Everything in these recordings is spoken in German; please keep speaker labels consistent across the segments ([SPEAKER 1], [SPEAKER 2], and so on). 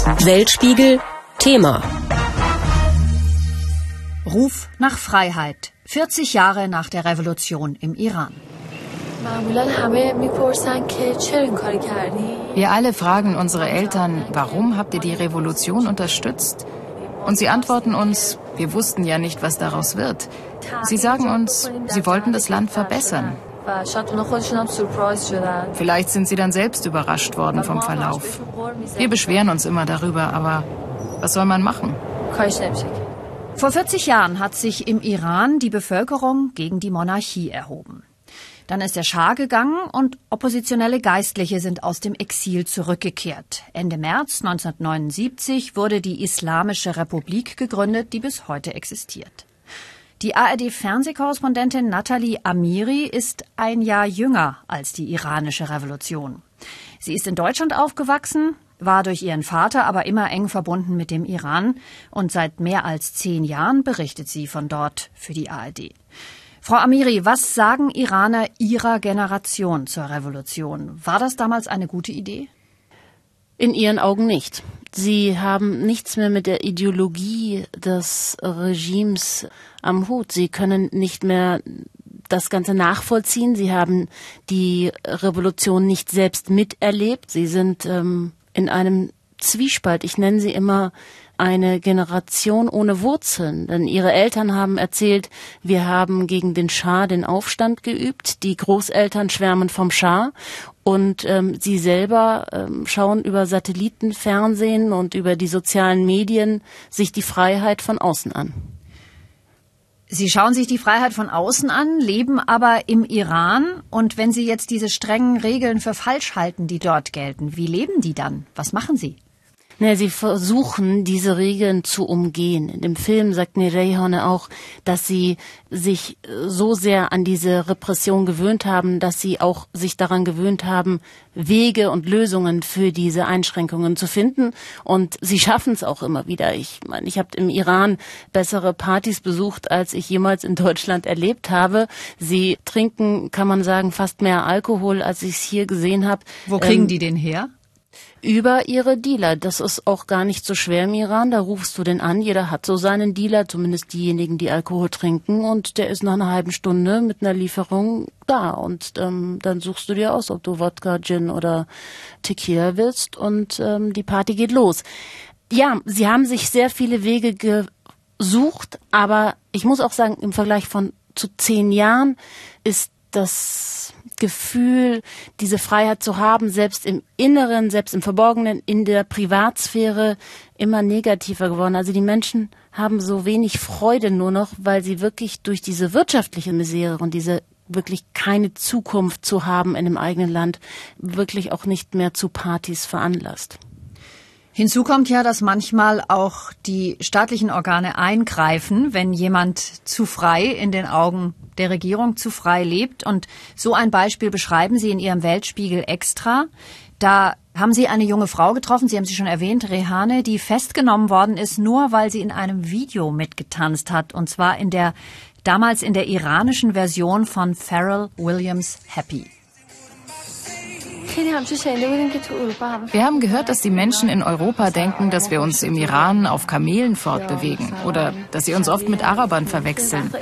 [SPEAKER 1] Weltspiegel Thema
[SPEAKER 2] Ruf nach Freiheit. 40 Jahre nach der Revolution im Iran.
[SPEAKER 3] Wir alle fragen unsere Eltern, warum habt ihr die Revolution unterstützt? Und sie antworten uns, wir wussten ja nicht, was daraus wird. Sie sagen uns, sie wollten das Land verbessern. Vielleicht sind sie dann selbst überrascht worden vom Verlauf. Wir beschweren uns immer darüber, aber was soll man machen?
[SPEAKER 2] Vor 40 Jahren hat sich im Iran die Bevölkerung gegen die Monarchie erhoben. Dann ist der Schah gegangen und oppositionelle Geistliche sind aus dem Exil zurückgekehrt. Ende März 1979 wurde die Islamische Republik gegründet, die bis heute existiert. Die ARD-Fernsehkorrespondentin Nathalie Amiri ist ein Jahr jünger als die iranische Revolution. Sie ist in Deutschland aufgewachsen, war durch ihren Vater aber immer eng verbunden mit dem Iran und seit mehr als zehn Jahren berichtet sie von dort für die ARD. Frau Amiri, was sagen Iraner Ihrer Generation zur Revolution? War das damals eine gute Idee?
[SPEAKER 4] In ihren Augen nicht. Sie haben nichts mehr mit der Ideologie des Regimes am Hut. Sie können nicht mehr das Ganze nachvollziehen. Sie haben die Revolution nicht selbst miterlebt. Sie sind ähm, in einem Zwiespalt. Ich nenne sie immer eine Generation ohne Wurzeln. Denn ihre Eltern haben erzählt, wir haben gegen den Schah den Aufstand geübt. Die Großeltern schwärmen vom Schah. Und ähm, sie selber ähm, schauen über Satellitenfernsehen und über die sozialen Medien sich die Freiheit von außen an.
[SPEAKER 2] Sie schauen sich die Freiheit von außen an, leben aber im Iran. Und wenn Sie jetzt diese strengen Regeln für falsch halten, die dort gelten, wie leben die dann? Was machen Sie?
[SPEAKER 4] Ne, sie versuchen, diese Regeln zu umgehen. In dem Film sagt Nireyhone auch, dass sie sich so sehr an diese Repression gewöhnt haben, dass sie auch sich daran gewöhnt haben, Wege und Lösungen für diese Einschränkungen zu finden. Und sie schaffen es auch immer wieder. Ich meine, ich habe im Iran bessere Partys besucht, als ich jemals in Deutschland erlebt habe. Sie trinken, kann man sagen, fast mehr Alkohol, als ich es hier gesehen habe.
[SPEAKER 2] Wo kriegen ähm, die den her?
[SPEAKER 4] Über ihre Dealer. Das ist auch gar nicht so schwer im Iran. Da rufst du den an. Jeder hat so seinen Dealer, zumindest diejenigen, die Alkohol trinken. Und der ist nach einer halben Stunde mit einer Lieferung da. Und ähm, dann suchst du dir aus, ob du Wodka, Gin oder Tequila willst. Und ähm, die Party geht los. Ja, sie haben sich sehr viele Wege gesucht. Aber ich muss auch sagen, im Vergleich von zu zehn Jahren ist das Gefühl, diese Freiheit zu haben, selbst im Inneren, selbst im Verborgenen, in der Privatsphäre immer negativer geworden. Also die Menschen haben so wenig Freude nur noch, weil sie wirklich durch diese wirtschaftliche Misere und diese wirklich keine Zukunft zu haben in dem eigenen Land, wirklich auch nicht mehr zu Partys veranlasst.
[SPEAKER 2] Hinzu kommt ja, dass manchmal auch die staatlichen Organe eingreifen, wenn jemand zu frei in den Augen der Regierung zu frei lebt. Und so ein Beispiel beschreiben Sie in Ihrem Weltspiegel extra. Da haben Sie eine junge Frau getroffen, Sie haben sie schon erwähnt, Rehane, die festgenommen worden ist, nur weil sie in einem Video mitgetanzt hat. Und zwar in der, damals in der iranischen Version von Pharrell Williams Happy.
[SPEAKER 3] Wir haben gehört, dass die Menschen in Europa denken, dass wir uns im Iran auf Kamelen fortbewegen oder dass sie uns oft mit Arabern verwechseln.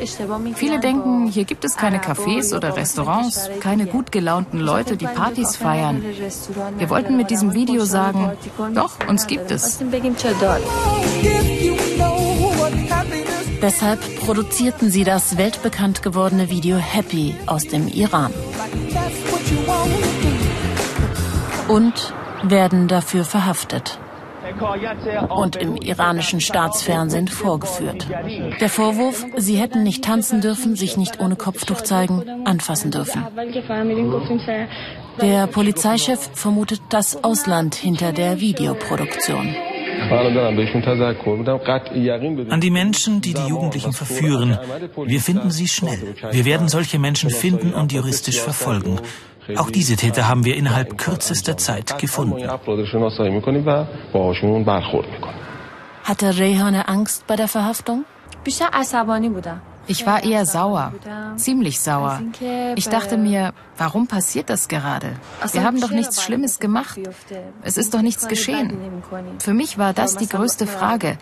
[SPEAKER 3] Viele denken, hier gibt es keine Cafés oder Restaurants, keine gut gelaunten Leute, die Partys feiern. Wir wollten mit diesem Video sagen, doch, uns gibt es.
[SPEAKER 4] Deshalb produzierten sie das weltbekannt gewordene Video Happy aus dem Iran und werden dafür verhaftet und im iranischen Staatsfernsehen vorgeführt. Der Vorwurf, sie hätten nicht tanzen dürfen, sich nicht ohne Kopftuch zeigen, anfassen dürfen. Der Polizeichef vermutet das Ausland hinter der Videoproduktion.
[SPEAKER 5] An die Menschen, die die Jugendlichen verführen. Wir finden sie schnell. Wir werden solche Menschen finden und juristisch verfolgen. Auch diese Täter haben wir innerhalb kürzester Zeit gefunden.
[SPEAKER 4] Hatte Rehane Angst bei der Verhaftung?
[SPEAKER 3] Ich war eher sauer, ziemlich sauer. Ich dachte mir, warum passiert das gerade? Wir haben doch nichts Schlimmes gemacht. Es ist doch nichts geschehen. Für mich war das die größte Frage.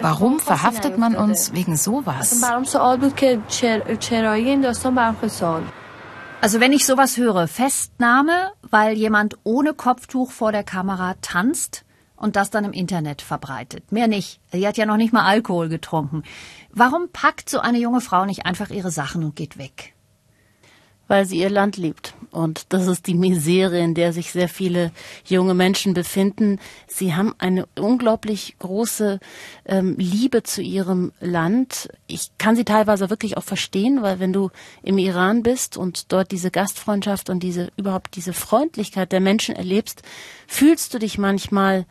[SPEAKER 3] Warum verhaftet man uns wegen sowas?
[SPEAKER 2] Also wenn ich sowas höre, Festnahme, weil jemand ohne Kopftuch vor der Kamera tanzt und das dann im Internet verbreitet. Mehr nicht. Sie hat ja noch nicht mal Alkohol getrunken. Warum packt so eine junge Frau nicht einfach ihre Sachen und geht weg?
[SPEAKER 4] Weil sie ihr Land liebt. Und das ist die Misere, in der sich sehr viele junge Menschen befinden. Sie haben eine unglaublich große ähm, Liebe zu ihrem Land. Ich kann sie teilweise wirklich auch verstehen, weil wenn du im Iran bist und dort diese Gastfreundschaft und diese überhaupt diese Freundlichkeit der Menschen erlebst, fühlst du dich manchmal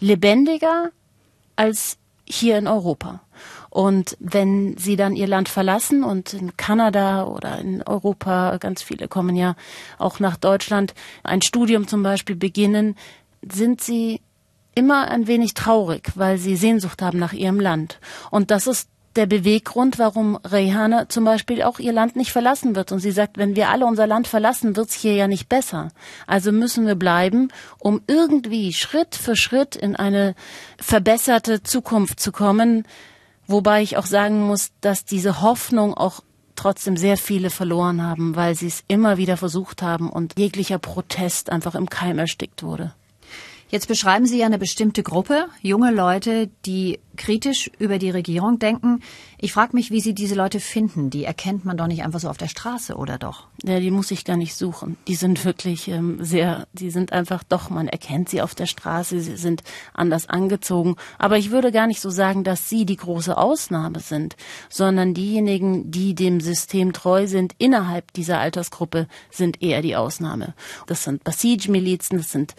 [SPEAKER 4] lebendiger als hier in Europa. Und wenn sie dann ihr Land verlassen und in Kanada oder in Europa, ganz viele kommen ja auch nach Deutschland, ein Studium zum Beispiel beginnen, sind sie immer ein wenig traurig, weil sie Sehnsucht haben nach ihrem Land. Und das ist der Beweggrund, warum Rehane zum Beispiel auch ihr Land nicht verlassen wird. Und sie sagt, wenn wir alle unser Land verlassen, wird's hier ja nicht besser. Also müssen wir bleiben, um irgendwie Schritt für Schritt in eine verbesserte Zukunft zu kommen. Wobei ich auch sagen muss, dass diese Hoffnung auch trotzdem sehr viele verloren haben, weil sie es immer wieder versucht haben und jeglicher Protest einfach im Keim erstickt wurde.
[SPEAKER 2] Jetzt beschreiben Sie ja eine bestimmte Gruppe, junge Leute, die kritisch über die Regierung denken. Ich frage mich, wie Sie diese Leute finden. Die erkennt man doch nicht einfach so auf der Straße, oder doch?
[SPEAKER 4] Ja, die muss ich gar nicht suchen. Die sind wirklich ähm, sehr, die sind einfach doch, man erkennt sie auf der Straße, sie sind anders angezogen. Aber ich würde gar nicht so sagen, dass sie die große Ausnahme sind, sondern diejenigen, die dem System treu sind innerhalb dieser Altersgruppe, sind eher die Ausnahme. Das sind Basij-Milizen, das sind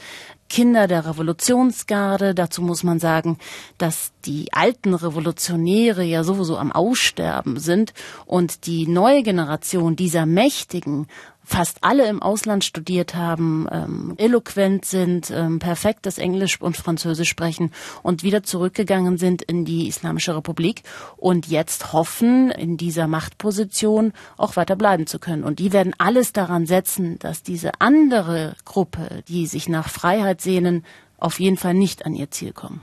[SPEAKER 4] Kinder der Revolutionsgarde. Dazu muss man sagen, dass die alten Revolutionäre ja sowieso am Aussterben sind und die neue Generation dieser Mächtigen fast alle im Ausland studiert haben, ähm, eloquent sind, ähm, perfektes Englisch und Französisch sprechen und wieder zurückgegangen sind in die Islamische Republik und jetzt hoffen, in dieser Machtposition auch weiter bleiben zu können. Und die werden alles daran setzen, dass diese andere Gruppe, die sich nach Freiheit sehnen, auf jeden Fall nicht an ihr Ziel kommen.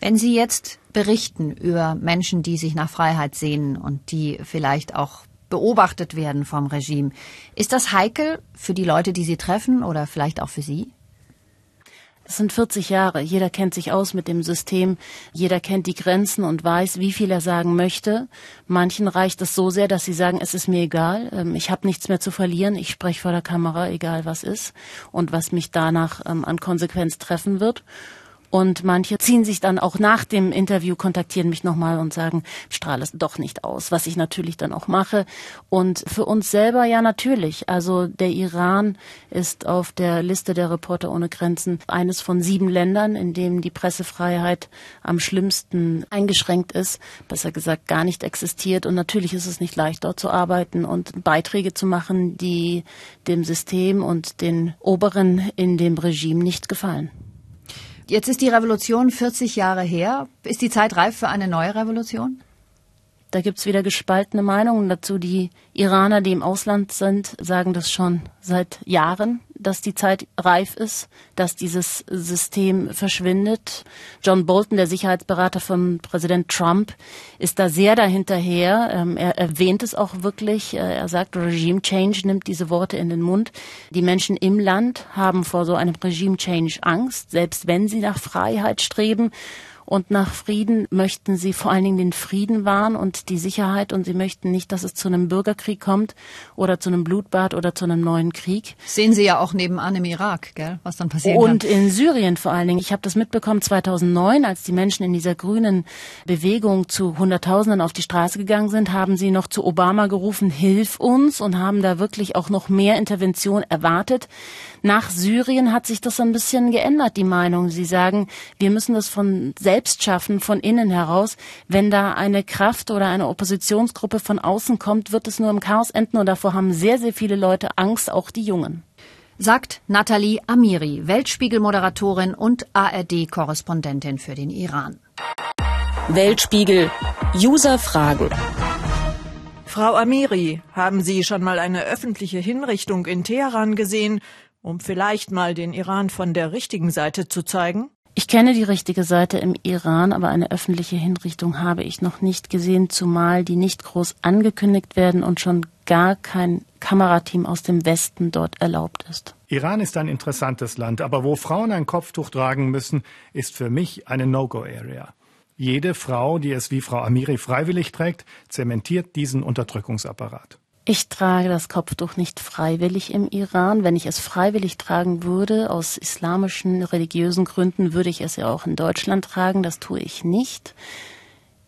[SPEAKER 2] Wenn Sie jetzt berichten über Menschen, die sich nach Freiheit sehnen und die vielleicht auch beobachtet werden vom Regime, ist das heikel für die Leute, die Sie treffen oder vielleicht auch für Sie?
[SPEAKER 4] Es sind 40 Jahre. Jeder kennt sich aus mit dem System. Jeder kennt die Grenzen und weiß, wie viel er sagen möchte. Manchen reicht es so sehr, dass sie sagen, es ist mir egal. Ähm, ich habe nichts mehr zu verlieren. Ich spreche vor der Kamera, egal was ist und was mich danach ähm, an Konsequenz treffen wird. Und manche ziehen sich dann auch nach dem Interview, kontaktieren mich nochmal und sagen, strahle es doch nicht aus, was ich natürlich dann auch mache. Und für uns selber ja natürlich. Also der Iran ist auf der Liste der Reporter ohne Grenzen eines von sieben Ländern, in dem die Pressefreiheit am schlimmsten eingeschränkt ist, besser gesagt gar nicht existiert. Und natürlich ist es nicht leicht, dort zu arbeiten und Beiträge zu machen, die dem System und den Oberen in dem Regime nicht gefallen.
[SPEAKER 2] Jetzt ist die Revolution 40 Jahre her. Ist die Zeit reif für eine neue Revolution?
[SPEAKER 4] Da gibt's wieder gespaltene Meinungen dazu. Die Iraner, die im Ausland sind, sagen das schon seit Jahren, dass die Zeit reif ist, dass dieses System verschwindet. John Bolton, der Sicherheitsberater von Präsident Trump, ist da sehr dahinterher. Ähm, er erwähnt es auch wirklich. Äh, er sagt, Regime Change nimmt diese Worte in den Mund. Die Menschen im Land haben vor so einem Regime Change Angst, selbst wenn sie nach Freiheit streben. Und nach Frieden möchten sie vor allen Dingen den Frieden wahren und die Sicherheit. Und sie möchten nicht, dass es zu einem Bürgerkrieg kommt oder zu einem Blutbad oder zu einem neuen Krieg.
[SPEAKER 2] Sehen Sie ja auch nebenan im Irak, gell, was dann passiert.
[SPEAKER 4] Und kann. in Syrien vor allen Dingen. Ich habe das mitbekommen 2009, als die Menschen in dieser grünen Bewegung zu Hunderttausenden auf die Straße gegangen sind, haben sie noch zu Obama gerufen, hilf uns und haben da wirklich auch noch mehr Intervention erwartet. Nach Syrien hat sich das ein bisschen geändert, die Meinung. Sie sagen, wir müssen das von selbst schaffen, von innen heraus. Wenn da eine Kraft oder eine Oppositionsgruppe von außen kommt, wird es nur im Chaos enden und davor haben sehr, sehr viele Leute Angst, auch die Jungen.
[SPEAKER 2] Sagt Nathalie Amiri, Weltspiegel-Moderatorin und ARD-Korrespondentin für den Iran.
[SPEAKER 1] Weltspiegel. User Fragen. Frau Amiri, haben Sie schon mal eine öffentliche Hinrichtung in Teheran gesehen, um vielleicht mal den Iran von der richtigen Seite zu zeigen?
[SPEAKER 4] Ich kenne die richtige Seite im Iran, aber eine öffentliche Hinrichtung habe ich noch nicht gesehen, zumal die nicht groß angekündigt werden und schon gar kein Kamerateam aus dem Westen dort erlaubt ist.
[SPEAKER 6] Iran ist ein interessantes Land, aber wo Frauen ein Kopftuch tragen müssen, ist für mich eine No-Go-Area. Jede Frau, die es wie Frau Amiri freiwillig trägt, zementiert diesen Unterdrückungsapparat.
[SPEAKER 4] Ich trage das Kopftuch nicht freiwillig im Iran. Wenn ich es freiwillig tragen würde, aus islamischen, religiösen Gründen, würde ich es ja auch in Deutschland tragen. Das tue ich nicht.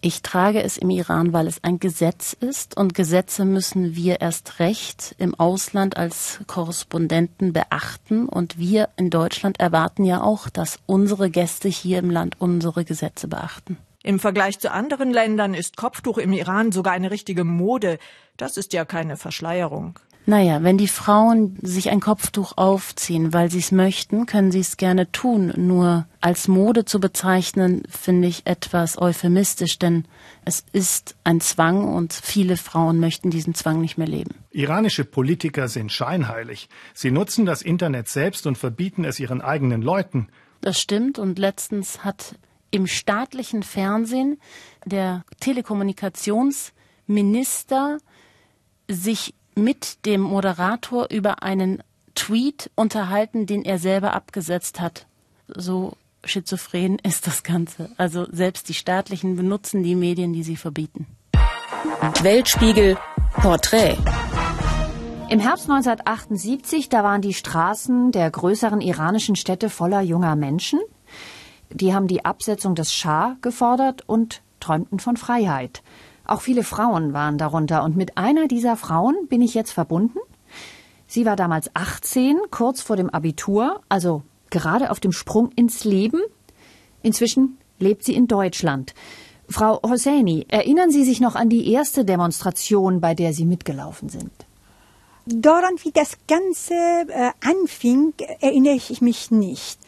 [SPEAKER 4] Ich trage es im Iran, weil es ein Gesetz ist und Gesetze müssen wir erst recht im Ausland als Korrespondenten beachten und wir in Deutschland erwarten ja auch, dass unsere Gäste hier im Land unsere Gesetze beachten.
[SPEAKER 1] Im Vergleich zu anderen Ländern ist Kopftuch im Iran sogar eine richtige Mode. Das ist ja keine Verschleierung.
[SPEAKER 4] Naja, wenn die Frauen sich ein Kopftuch aufziehen, weil sie es möchten, können sie es gerne tun. Nur als Mode zu bezeichnen, finde ich etwas euphemistisch, denn es ist ein Zwang und viele Frauen möchten diesen Zwang nicht mehr leben.
[SPEAKER 6] Iranische Politiker sind scheinheilig. Sie nutzen das Internet selbst und verbieten es ihren eigenen Leuten.
[SPEAKER 4] Das stimmt und letztens hat im staatlichen Fernsehen der Telekommunikationsminister sich mit dem Moderator über einen Tweet unterhalten, den er selber abgesetzt hat. So schizophren ist das Ganze. Also selbst die staatlichen benutzen die Medien, die sie verbieten.
[SPEAKER 7] Weltspiegel Porträt.
[SPEAKER 2] Im Herbst 1978, da waren die Straßen der größeren iranischen Städte voller junger Menschen. Die haben die Absetzung des Schah gefordert und träumten von Freiheit. Auch viele Frauen waren darunter und mit einer dieser Frauen bin ich jetzt verbunden. Sie war damals 18, kurz vor dem Abitur, also gerade auf dem Sprung ins Leben. Inzwischen lebt sie in Deutschland. Frau Hosseini, erinnern Sie sich noch an die erste Demonstration, bei der Sie mitgelaufen sind?
[SPEAKER 8] Daran, wie das Ganze äh, anfing, erinnere ich mich nicht.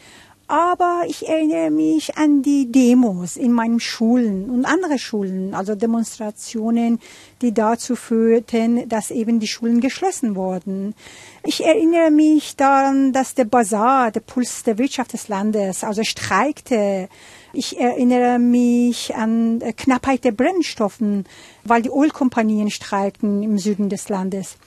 [SPEAKER 8] Aber ich erinnere mich an die Demos in meinen Schulen und andere Schulen, also Demonstrationen, die dazu führten, dass eben die Schulen geschlossen wurden. Ich erinnere mich daran, dass der Bazar, der Puls der Wirtschaft des Landes, also streikte. Ich erinnere mich an Knappheit der Brennstoffen, weil die Ölkompanien streikten im Süden des Landes.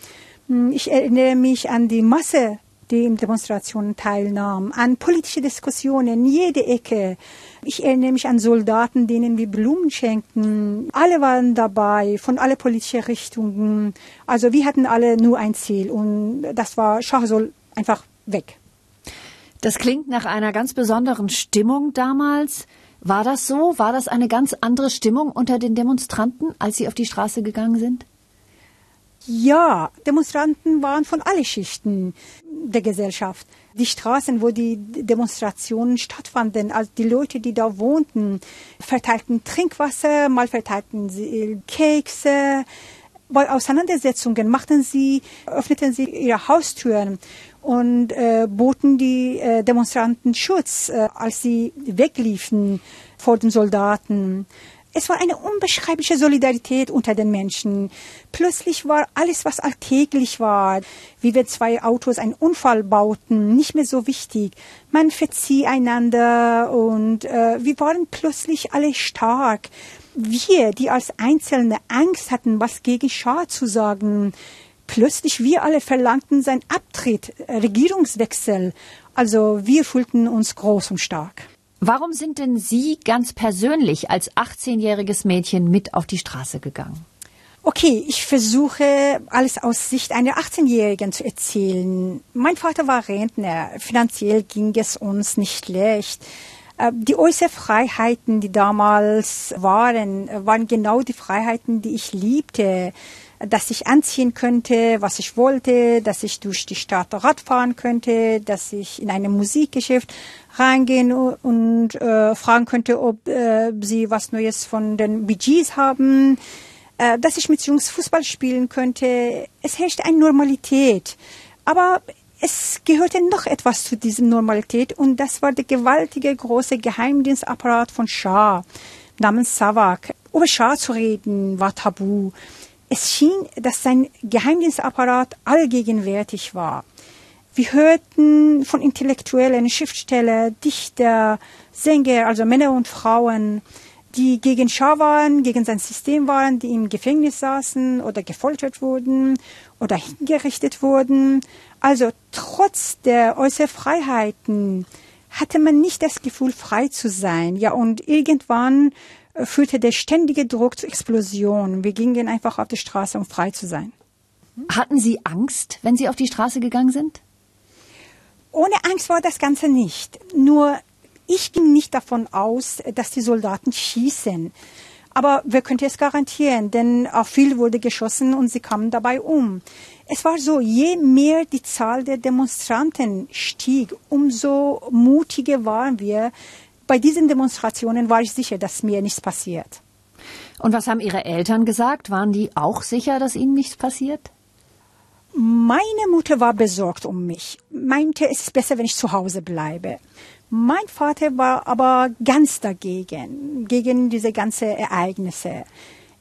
[SPEAKER 8] Ich erinnere mich an die Masse in Demonstrationen teilnahm, an politische Diskussionen, jede Ecke. Ich erinnere mich an Soldaten, denen wir Blumen schenkten. Alle waren dabei, von alle politischen Richtungen. Also wir hatten alle nur ein Ziel und das war Schah soll einfach weg.
[SPEAKER 2] Das klingt nach einer ganz besonderen Stimmung damals. War das so? War das eine ganz andere Stimmung unter den Demonstranten, als sie auf die Straße gegangen sind?
[SPEAKER 8] Ja, Demonstranten waren von allen Schichten der Gesellschaft. Die Straßen, wo die Demonstrationen stattfanden, also die Leute, die da wohnten, verteilten Trinkwasser, mal verteilten sie Kekse. Bei Auseinandersetzungen machten sie, öffneten sie ihre Haustüren und äh, boten die äh, Demonstranten Schutz, äh, als sie wegliefen vor den Soldaten. Es war eine unbeschreibliche Solidarität unter den Menschen. Plötzlich war alles, was alltäglich war, wie wir zwei Autos einen Unfall bauten, nicht mehr so wichtig. Man verzieh einander und äh, wir waren plötzlich alle stark. Wir, die als Einzelne Angst hatten, was gegen Schah zu sagen, plötzlich wir alle verlangten seinen Abtritt, Regierungswechsel. Also wir fühlten uns groß und stark.
[SPEAKER 2] Warum sind denn Sie ganz persönlich als 18-jähriges Mädchen mit auf die Straße gegangen?
[SPEAKER 8] Okay, ich versuche alles aus Sicht einer 18-Jährigen zu erzählen. Mein Vater war Rentner. Finanziell ging es uns nicht schlecht. Äh, die äußeren Freiheiten, die damals waren, waren genau die Freiheiten, die ich liebte dass ich anziehen könnte, was ich wollte, dass ich durch die Stadt Rad fahren könnte, dass ich in ein Musikgeschäft reingehen und äh, fragen könnte, ob äh, sie was Neues von den BGs haben, äh, dass ich mit Jungs Fußball spielen könnte. Es herrscht eine Normalität. Aber es gehörte noch etwas zu dieser Normalität und das war der gewaltige große Geheimdienstapparat von Schah namens Savak. Über Schah zu reden war tabu Es schien, dass sein Geheimdienstapparat allgegenwärtig war. Wir hörten von Intellektuellen, Schriftsteller, Dichter, Sänger, also Männer und Frauen, die gegen Schah waren, gegen sein System waren, die im Gefängnis saßen oder gefoltert wurden oder hingerichtet wurden. Also trotz der äußeren Freiheiten hatte man nicht das Gefühl, frei zu sein. Ja, und irgendwann äh, führte der ständige Druck zur Explosion. Wir gingen einfach auf die Straße, um frei zu sein.
[SPEAKER 2] Hatten Sie Angst, wenn Sie auf die Straße gegangen sind?
[SPEAKER 8] Ohne Angst war das Ganze nicht. Nur ich ging nicht davon aus, dass die Soldaten schießen. Aber wer könnte es garantieren? Denn auf viel wurde geschossen und sie kamen dabei um. Es war so, je mehr die Zahl der Demonstranten stieg, umso mutiger waren wir. Bei diesen Demonstrationen war ich sicher, dass mir nichts passiert.
[SPEAKER 2] Und was haben Ihre Eltern gesagt? Waren die auch sicher, dass Ihnen nichts passiert?
[SPEAKER 8] Meine Mutter war besorgt um mich, meinte, es ist besser, wenn ich zu Hause bleibe. Mein Vater war aber ganz dagegen, gegen diese ganzen Ereignisse.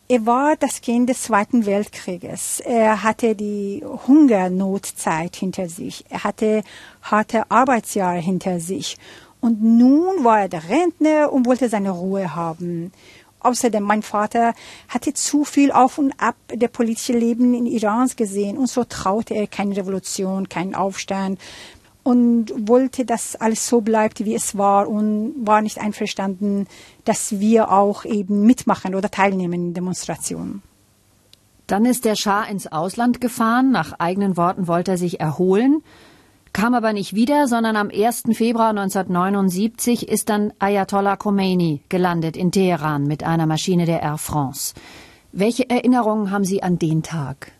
[SPEAKER 8] Er war das Kind des Zweiten Weltkrieges. Er hatte die Hungernotzeit hinter sich. Er hatte harte Arbeitsjahre hinter sich. Und nun war er der Rentner und wollte seine Ruhe haben. Außerdem, mein Vater hatte zu viel auf und ab der politische Leben in Irans gesehen und so traute er keine Revolution, keinen Aufstand und wollte, dass alles so bleibt, wie es war und war nicht einverstanden, dass wir auch eben mitmachen oder teilnehmen in Demonstrationen.
[SPEAKER 2] Dann ist der Schah ins Ausland gefahren. Nach eigenen Worten wollte er sich erholen, kam aber nicht wieder, sondern am 1. Februar 1979 ist dann Ayatollah Khomeini gelandet in Teheran mit einer Maschine der Air France. Welche Erinnerungen haben Sie an den Tag?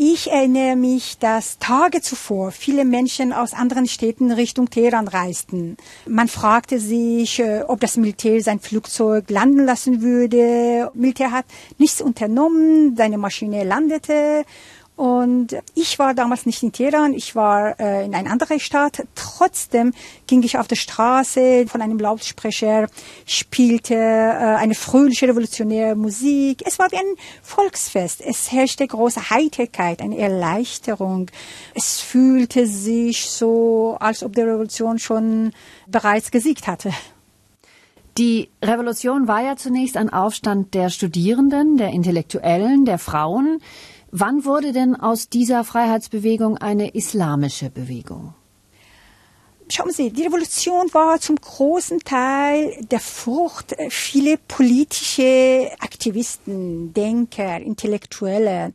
[SPEAKER 8] Ich erinnere mich, dass Tage zuvor viele Menschen aus anderen Städten Richtung Teheran reisten. Man fragte sich, äh, ob das Militär sein Flugzeug landen lassen würde. Militär hat nichts unternommen, seine Maschine landete und ich war damals nicht in Teheran, ich war äh, in einer anderen Stadt. Trotzdem ging ich auf der Straße von einem Lautsprecher, spielte äh, eine fröhliche revolutionäre Musik. Es war wie ein Volksfest. Es herrschte große Heiterkeit, eine Erleichterung. Es fühlte sich so, als ob die Revolution schon bereits gesiegt hatte.
[SPEAKER 2] Die Revolution war ja zunächst ein Aufstand der Studierenden, der Intellektuellen, der Frauen. Wann wurde denn aus dieser Freiheitsbewegung eine islamische Bewegung?
[SPEAKER 8] Schauen Sie, die Revolution war zum großen Teil der Frucht vieler politische Aktivisten, Denker, Intellektuelle,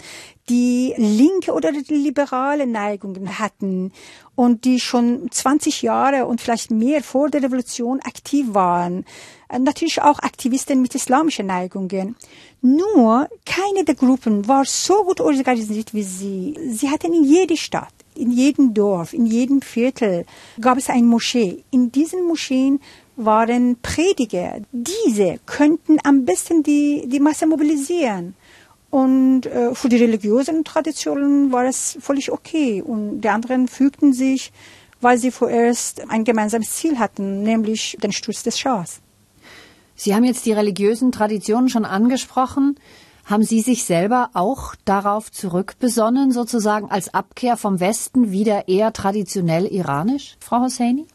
[SPEAKER 8] die linke oder die liberale Neigungen hatten und die schon 20 Jahre und vielleicht mehr vor der Revolution aktiv waren. Natürlich auch Aktivisten mit islamischen Neigungen. Nur keine der Gruppen war so gut organisiert wie sie. Sie hatten in jeder Stadt, in jedem Dorf, in jedem Viertel gab es eine Moschee. In diesen Moscheen waren Prediger. Diese könnten am besten die, die Masse mobilisieren. Und äh, für die religiösen Traditionen war es völlig okay. Und die anderen fügten sich, weil sie vorerst ein gemeinsames Ziel hatten, nämlich den Sturz des Schahs.
[SPEAKER 2] Sie haben jetzt die religiösen Traditionen schon angesprochen. Haben Sie sich selber auch darauf zurückbesonnen, sozusagen als Abkehr vom Westen wieder eher traditionell iranisch, Frau Hosseini?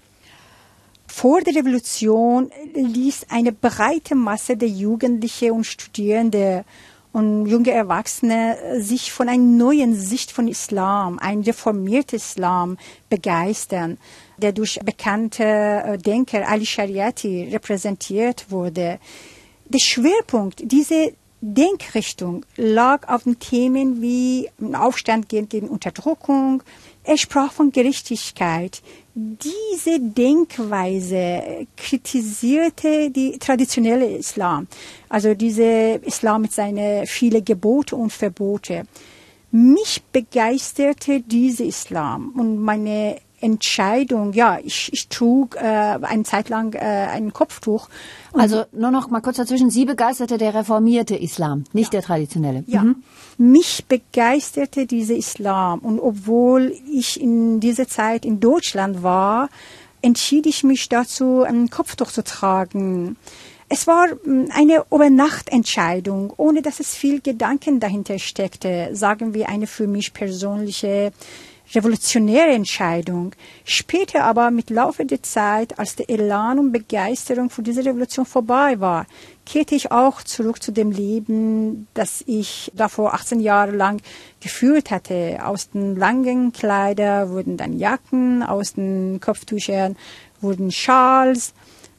[SPEAKER 8] Vor der Revolution ließ eine breite Masse der Jugendliche und Studierende und junge Erwachsene sich von einer neuen Sicht von Islam, ein reformierter Islam, begeistern, der durch bekannte äh, Denker Ali Shariati repräsentiert wurde. Der Schwerpunkt dieser Denkrichtung lag auf den Themen wie Aufstand gegen Unterdrückung. Er sprach von Gerechtigkeit, diese Denkweise kritisierte die traditionelle Islam, also diese Islam mit seinen vielen Gebote und Verbote. Mich begeisterte diese Islam und meine Entscheidung, ja, ich, ich trug äh, eine Zeit lang äh, ein Kopftuch.
[SPEAKER 2] Also nur noch mal kurz dazwischen, Sie begeisterte der reformierte Islam, nicht ja. der traditionelle.
[SPEAKER 8] Ja, mhm. mich begeisterte dieser Islam und obwohl ich in dieser Zeit in Deutschland war, entschied ich mich dazu, ein Kopftuch zu tragen. Es war hm, eine Übernachtentscheidung, ohne dass es viel Gedanken dahinter steckte. Sagen wir eine für mich persönliche revolutionäre Entscheidung. Später aber mit Laufe der Zeit, als der Elan und Begeisterung für diese Revolution vorbei war, kehrte ich auch zurück zu dem Leben, das ich davor 18 Jahre lang geführt hatte. Aus den langen Kleidern wurden dann Jacken, aus den Kopftüchern wurden Schals.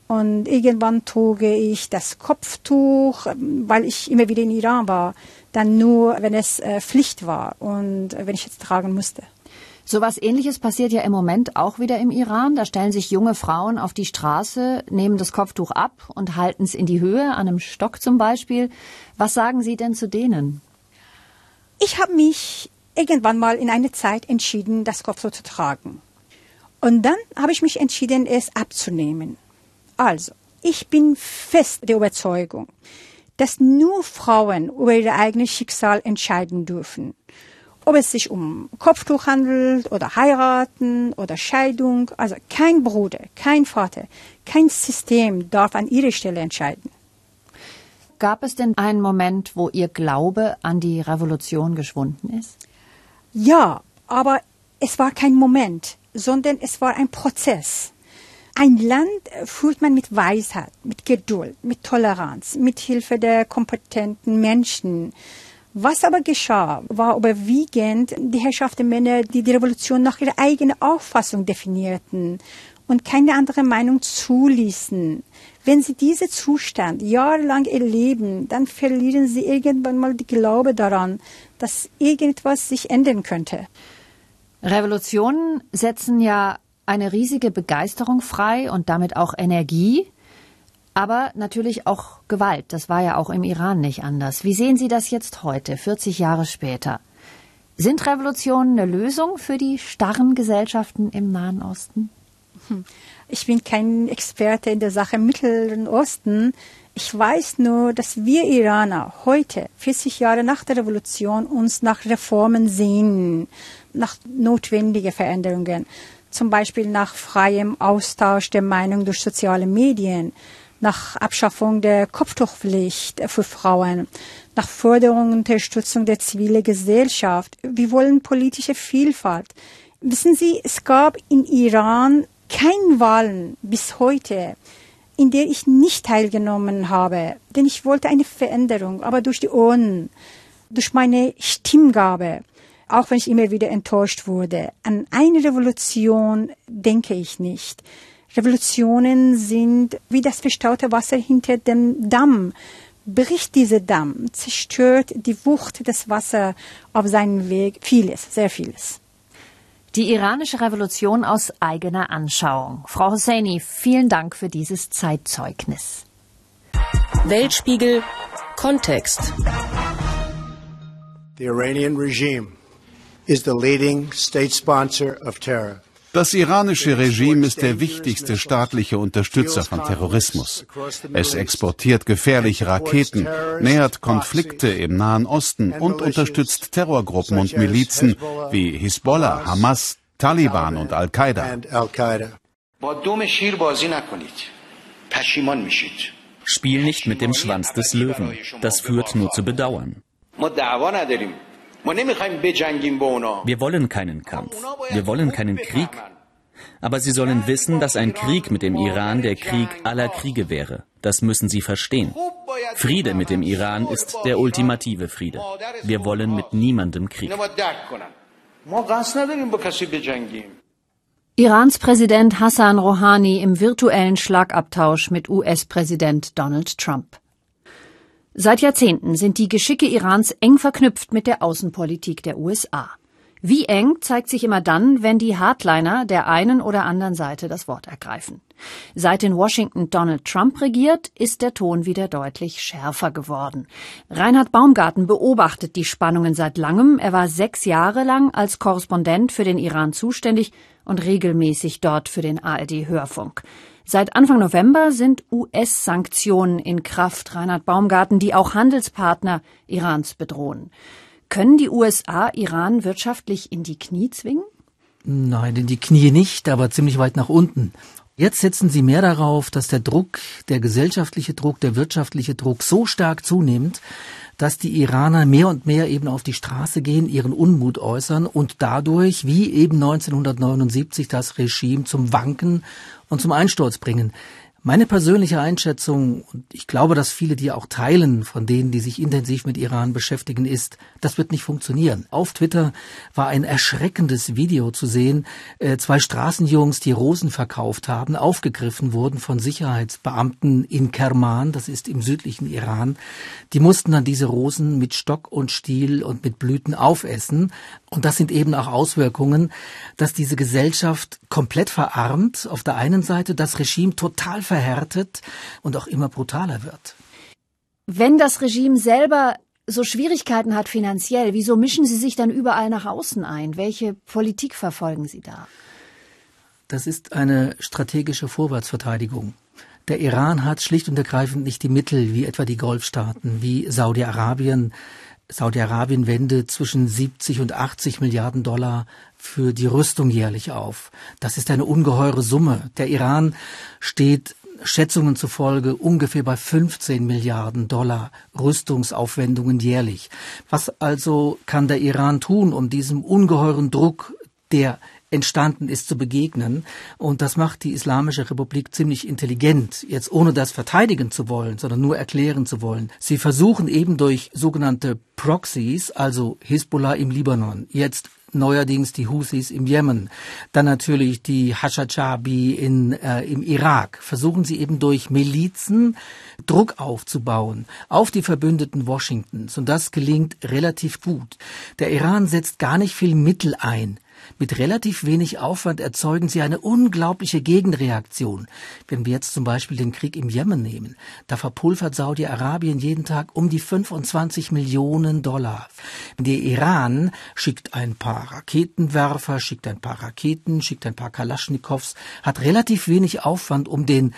[SPEAKER 8] Und irgendwann trug ich das Kopftuch, weil ich immer wieder in Iran war, dann nur, wenn es äh, Pflicht war und äh, wenn ich es tragen musste.
[SPEAKER 2] Sowas ähnliches passiert ja im Moment auch wieder im Iran. Da stellen sich junge Frauen auf die Straße, nehmen das Kopftuch ab und halten es in die Höhe, an einem Stock zum Beispiel. Was sagen Sie denn zu denen?
[SPEAKER 8] Ich habe mich irgendwann mal in einer Zeit entschieden, das Kopftuch zu tragen. Und dann habe ich mich entschieden, es abzunehmen. Also, ich bin fest der Überzeugung, dass nur Frauen über ihr eigenes Schicksal entscheiden dürfen ob es sich um Kopftuch handelt oder heiraten oder Scheidung. Also kein Bruder, kein Vater, kein System darf an ihrer Stelle entscheiden.
[SPEAKER 2] Gab es denn einen Moment, wo Ihr Glaube an die Revolution geschwunden ist?
[SPEAKER 8] Ja, aber es war kein Moment, sondern es war ein Prozess. Ein Land führt man mit Weisheit, mit Geduld, mit Toleranz, mit Hilfe der kompetenten Menschen. Was aber geschah, war überwiegend die Herrschaft der Männer, die die Revolution nach ihrer eigenen Auffassung definierten und keine andere Meinung zuließen. Wenn sie diesen Zustand jahrelang erleben, dann verlieren sie irgendwann mal die Glaube daran, dass irgendetwas sich ändern könnte.
[SPEAKER 2] Revolutionen setzen ja eine riesige Begeisterung frei und damit auch Energie aber natürlich auch Gewalt. Das war ja auch im Iran nicht anders. Wie sehen Sie das jetzt heute, 40 Jahre später? Sind Revolutionen eine Lösung für die starren Gesellschaften im Nahen Osten?
[SPEAKER 8] Hm. Ich bin kein Experte in der Sache Mittleren Osten. Ich weiß nur, dass wir Iraner heute, 40 Jahre nach der Revolution, uns nach Reformen sehen, nach notwendigen Veränderungen. Zum Beispiel nach freiem Austausch der Meinung durch soziale Medien, nach Abschaffung der Kopftuchpflicht für Frauen, nach Förderung und Unterstützung der zivilen Gesellschaft. Wir wollen politische Vielfalt. Wissen Sie, es gab in Iran keine Wahlen bis heute, in der ich nicht teilgenommen habe, denn ich wollte eine Veränderung, aber durch die Ohren, durch meine Stimmgabe, auch wenn ich immer wieder enttäuscht wurde. An eine Revolution denke ich nicht. Revolutionen sind wie das verstaute Wasser hinter dem Damm. Bricht dieser Damm, zerstört die Wucht des Wassers auf seinem Weg vieles, sehr vieles.
[SPEAKER 2] Die iranische Revolution aus eigener Anschauung. Frau Hosseini, vielen Dank für dieses Zeitzeugnis.
[SPEAKER 7] Weltspiegel Kontext.
[SPEAKER 9] The Iranian regime is the leading state sponsor of terror.
[SPEAKER 10] Das iranische Regime ist der wichtigste staatliche Unterstützer von Terrorismus. Es exportiert gefährliche Raketen, nähert Konflikte im Nahen Osten und unterstützt Terrorgruppen und Milizen wie Hisbollah, Hamas, Taliban und Al-Qaida.
[SPEAKER 11] Spiel nicht mit dem Schwanz des Löwen. Das führt nur zu Bedauern. Wir wollen keinen Kampf. Wir wollen keinen Krieg. Aber Sie sollen wissen, dass ein Krieg mit dem Iran der Krieg aller Kriege wäre. Das müssen Sie verstehen. Friede mit dem Iran ist der ultimative Friede. Wir wollen mit niemandem Krieg.
[SPEAKER 2] Irans Präsident Hassan Rouhani im virtuellen Schlagabtausch mit US-Präsident Donald Trump. Seit Jahrzehnten sind die Geschicke Irans eng verknüpft mit der Außenpolitik der USA. Wie eng zeigt sich immer dann, wenn die Hardliner der einen oder anderen Seite das Wort ergreifen. Seit in Washington Donald Trump regiert, ist der Ton wieder deutlich schärfer geworden. Reinhard Baumgarten beobachtet die Spannungen seit langem. Er war sechs Jahre lang als Korrespondent für den Iran zuständig und regelmäßig dort für den ARD-Hörfunk. Seit Anfang November sind US-Sanktionen in Kraft, Reinhard Baumgarten, die auch Handelspartner Irans bedrohen. Können die USA Iran wirtschaftlich in die Knie zwingen?
[SPEAKER 12] Nein, in die Knie nicht, aber ziemlich weit nach unten. Jetzt setzen Sie mehr darauf, dass der Druck, der gesellschaftliche Druck, der wirtschaftliche Druck so stark zunimmt, dass die Iraner mehr und mehr eben auf die Straße gehen, ihren Unmut äußern und dadurch, wie eben 1979, das Regime zum Wanken und zum Einsturz bringen. Meine persönliche Einschätzung, und ich glaube, dass viele die auch teilen, von denen, die sich intensiv mit Iran beschäftigen, ist, das wird nicht funktionieren. Auf Twitter war ein erschreckendes Video zu sehen, äh, zwei Straßenjungs, die Rosen verkauft haben, aufgegriffen wurden von Sicherheitsbeamten in Kerman, das ist im südlichen Iran. Die mussten dann diese Rosen mit Stock und Stiel und mit Blüten aufessen. Und das sind eben auch Auswirkungen, dass diese Gesellschaft komplett verarmt, auf der einen Seite das Regime total verhärtet und auch immer brutaler wird.
[SPEAKER 2] Wenn das Regime selber so Schwierigkeiten hat finanziell, wieso mischen Sie sich dann überall nach außen ein? Welche Politik verfolgen Sie da?
[SPEAKER 12] Das ist eine strategische Vorwärtsverteidigung. Der Iran hat schlicht und ergreifend nicht die Mittel, wie etwa die Golfstaaten, wie Saudi-Arabien. Saudi-Arabien wendet zwischen 70 und 80 Milliarden Dollar für die Rüstung jährlich auf. Das ist eine ungeheure Summe. Der Iran steht Schätzungen zufolge ungefähr bei 15 Milliarden Dollar Rüstungsaufwendungen jährlich. Was also kann der Iran tun, um diesem ungeheuren Druck, der entstanden ist, zu begegnen. Und das macht die Islamische Republik ziemlich intelligent, jetzt ohne das verteidigen zu wollen, sondern nur erklären zu wollen. Sie versuchen eben durch sogenannte Proxies, also Hisbollah im Libanon, jetzt neuerdings die Houthis im Jemen, dann natürlich die Hashachabi in, äh, im Irak. Versuchen sie eben durch Milizen Druck aufzubauen auf die Verbündeten Washingtons. Und das gelingt relativ gut. Der Iran setzt gar nicht viel Mittel ein mit relativ wenig Aufwand erzeugen sie eine unglaubliche Gegenreaktion. Wenn wir jetzt zum Beispiel den Krieg im Jemen nehmen, da verpulvert Saudi-Arabien jeden Tag um die 25 Millionen Dollar. Der Iran schickt ein paar Raketenwerfer, schickt ein paar Raketen, schickt ein paar Kalaschnikows, hat relativ wenig Aufwand, um den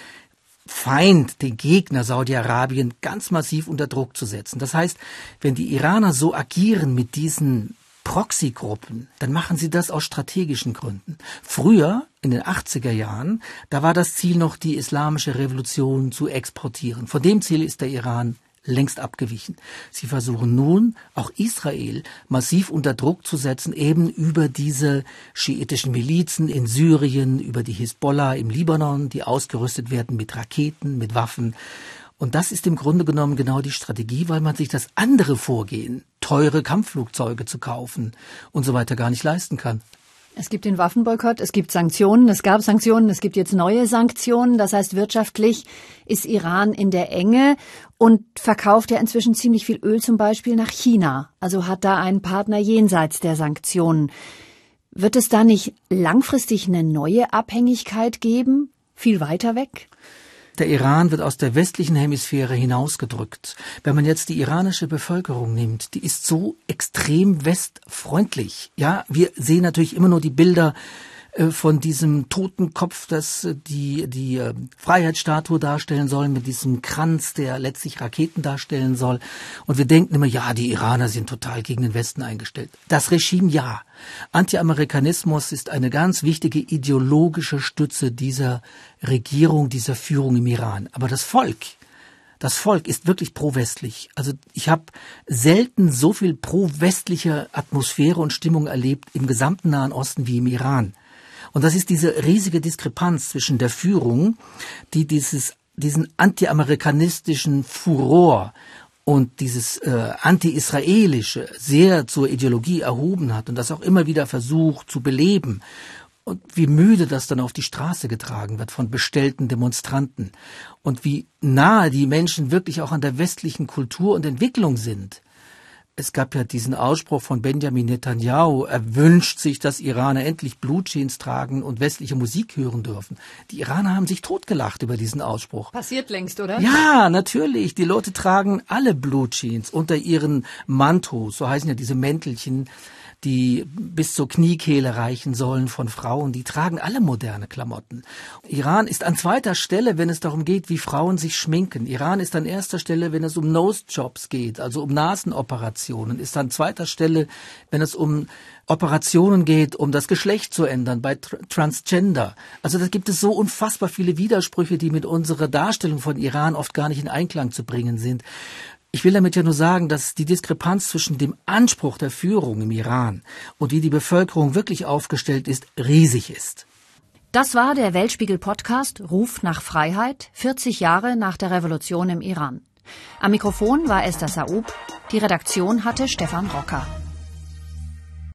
[SPEAKER 12] Feind, den Gegner Saudi-Arabien ganz massiv unter Druck zu setzen. Das heißt, wenn die Iraner so agieren mit diesen Proxygruppen, dann machen sie das aus strategischen Gründen. Früher, in den 80er Jahren, da war das Ziel noch, die islamische Revolution zu exportieren. Von dem Ziel ist der Iran längst abgewichen. Sie versuchen nun, auch Israel massiv unter Druck zu setzen, eben über diese schiitischen Milizen in Syrien, über die Hisbollah im Libanon, die ausgerüstet werden mit Raketen, mit Waffen. Und das ist im Grunde genommen genau die Strategie, weil man sich das andere Vorgehen, teure Kampfflugzeuge zu kaufen und so weiter gar nicht leisten kann.
[SPEAKER 2] Es gibt den Waffenboykott, es gibt Sanktionen, es gab Sanktionen, es gibt jetzt neue Sanktionen. Das heißt, wirtschaftlich ist Iran in der Enge und verkauft ja inzwischen ziemlich viel Öl zum Beispiel nach China. Also hat da einen Partner jenseits der Sanktionen. Wird es da nicht langfristig eine neue Abhängigkeit geben? Viel weiter weg?
[SPEAKER 12] Der Iran wird aus der westlichen Hemisphäre hinausgedrückt. Wenn man jetzt die iranische Bevölkerung nimmt, die ist so extrem westfreundlich. Ja, wir sehen natürlich immer nur die Bilder von diesem Totenkopf, das äh, die, die äh, Freiheitsstatue darstellen soll, mit diesem Kranz, der letztlich Raketen darstellen soll. Und wir denken immer, ja, die Iraner sind total gegen den Westen eingestellt. Das Regime ja. Anti-Amerikanismus ist eine ganz wichtige ideologische Stütze dieser Regierung, dieser Führung im Iran. Aber das Volk, das Volk ist wirklich pro-westlich. Also ich habe selten so viel pro-westliche Atmosphäre und Stimmung erlebt im gesamten Nahen Osten wie im Iran. Und das ist diese riesige Diskrepanz zwischen der Führung, die dieses, diesen anti-amerikanistischen Furor und dieses äh, anti-israelische sehr zur Ideologie erhoben hat und das auch immer wieder versucht zu beleben und wie müde das dann auf die Straße getragen wird von bestellten Demonstranten und wie nahe die Menschen wirklich auch an der westlichen Kultur und Entwicklung sind. Es gab ja diesen Ausspruch von Benjamin Netanyahu, er wünscht sich, dass Iraner endlich Blutjeans tragen und westliche Musik hören dürfen. Die Iraner haben sich totgelacht über diesen Ausspruch.
[SPEAKER 2] Passiert längst, oder?
[SPEAKER 12] Ja, natürlich. Die Leute tragen alle Blutjeans unter ihren Mantos, so heißen ja diese Mäntelchen die bis zur Kniekehle reichen sollen von Frauen. Die tragen alle moderne Klamotten. Iran ist an zweiter Stelle, wenn es darum geht, wie Frauen sich schminken. Iran ist an erster Stelle, wenn es um Nose-Jobs geht, also um Nasenoperationen. Ist an zweiter Stelle, wenn es um Operationen geht, um das Geschlecht zu ändern, bei Transgender. Also da gibt es so unfassbar viele Widersprüche, die mit unserer Darstellung von Iran oft gar nicht in Einklang zu bringen sind. Ich will damit ja nur sagen, dass die Diskrepanz zwischen dem Anspruch der Führung im Iran und wie die Bevölkerung wirklich aufgestellt ist, riesig ist.
[SPEAKER 2] Das war der Weltspiegel Podcast Ruf nach Freiheit, 40 Jahre nach der Revolution im Iran. Am Mikrofon war Esther Saub, die Redaktion hatte Stefan Rocker.